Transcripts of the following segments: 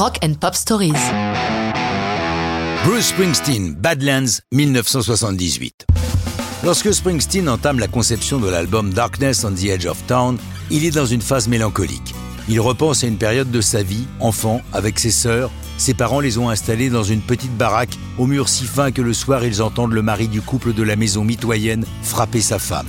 Rock and Pop Stories. Bruce Springsteen, Badlands, 1978. Lorsque Springsteen entame la conception de l'album Darkness on the Edge of Town, il est dans une phase mélancolique. Il repense à une période de sa vie, enfant, avec ses sœurs. Ses parents les ont installés dans une petite baraque au mur si fin que le soir ils entendent le mari du couple de la maison mitoyenne frapper sa femme.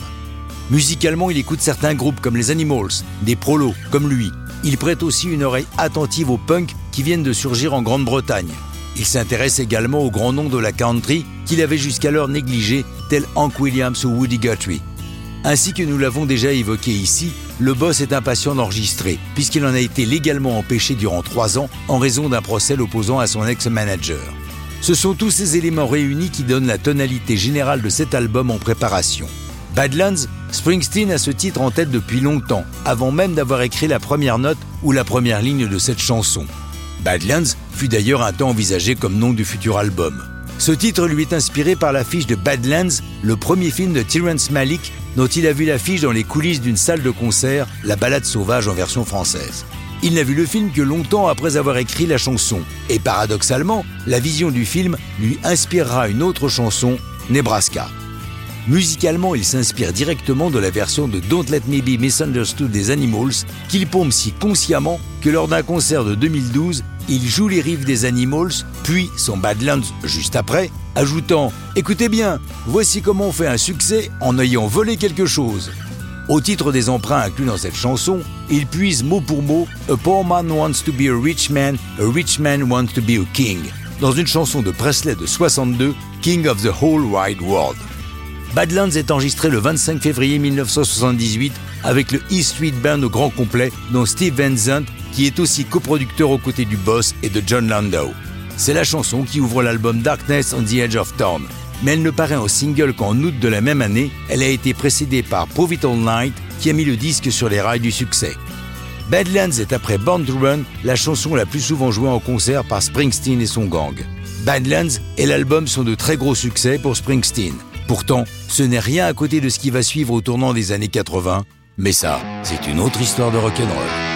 Musicalement, il écoute certains groupes comme les Animals, des prolos comme lui. Il prête aussi une oreille attentive aux punks qui viennent de surgir en Grande-Bretagne. Il s'intéresse également aux grands noms de la country qu'il avait jusqu'alors négligés, tels Hank Williams ou Woody Guthrie. Ainsi que nous l'avons déjà évoqué ici, le boss est impatient d'enregistrer, puisqu'il en a été légalement empêché durant trois ans en raison d'un procès l'opposant à son ex-manager. Ce sont tous ces éléments réunis qui donnent la tonalité générale de cet album en préparation. Badlands, Springsteen a ce titre en tête depuis longtemps, avant même d'avoir écrit la première note ou la première ligne de cette chanson. Badlands fut d'ailleurs un temps envisagé comme nom du futur album. Ce titre lui est inspiré par l'affiche de Badlands, le premier film de Terrence Malick dont il a vu l'affiche dans les coulisses d'une salle de concert, La balade sauvage en version française. Il n'a vu le film que longtemps après avoir écrit la chanson, et paradoxalement, la vision du film lui inspirera une autre chanson, Nebraska. Musicalement, il s'inspire directement de la version de Don't Let Me Be Misunderstood des Animals, qu'il pompe si consciemment que lors d'un concert de 2012, il joue les riffs des Animals, puis son Badlands juste après, ajoutant Écoutez bien, voici comment on fait un succès en ayant volé quelque chose. Au titre des emprunts inclus dans cette chanson, il puise mot pour mot A poor man wants to be a rich man, a rich man wants to be a king, dans une chanson de Presley de 62, King of the Whole Wide World. Badlands est enregistré le 25 février 1978 avec le E Street Band au grand complet, dont Steve Van Zandt, qui est aussi coproducteur aux côtés du boss et de John Landau. C'est la chanson qui ouvre l'album Darkness on the Edge of Town. Mais elle ne paraît en single qu'en août de la même année. Elle a été précédée par Prove It All Night, qui a mis le disque sur les rails du succès. Badlands est après Born to Run la chanson la plus souvent jouée en concert par Springsteen et son gang. Badlands et l'album sont de très gros succès pour Springsteen. Pourtant, ce n'est rien à côté de ce qui va suivre au tournant des années 80, mais ça, c'est une autre histoire de rock'n'roll.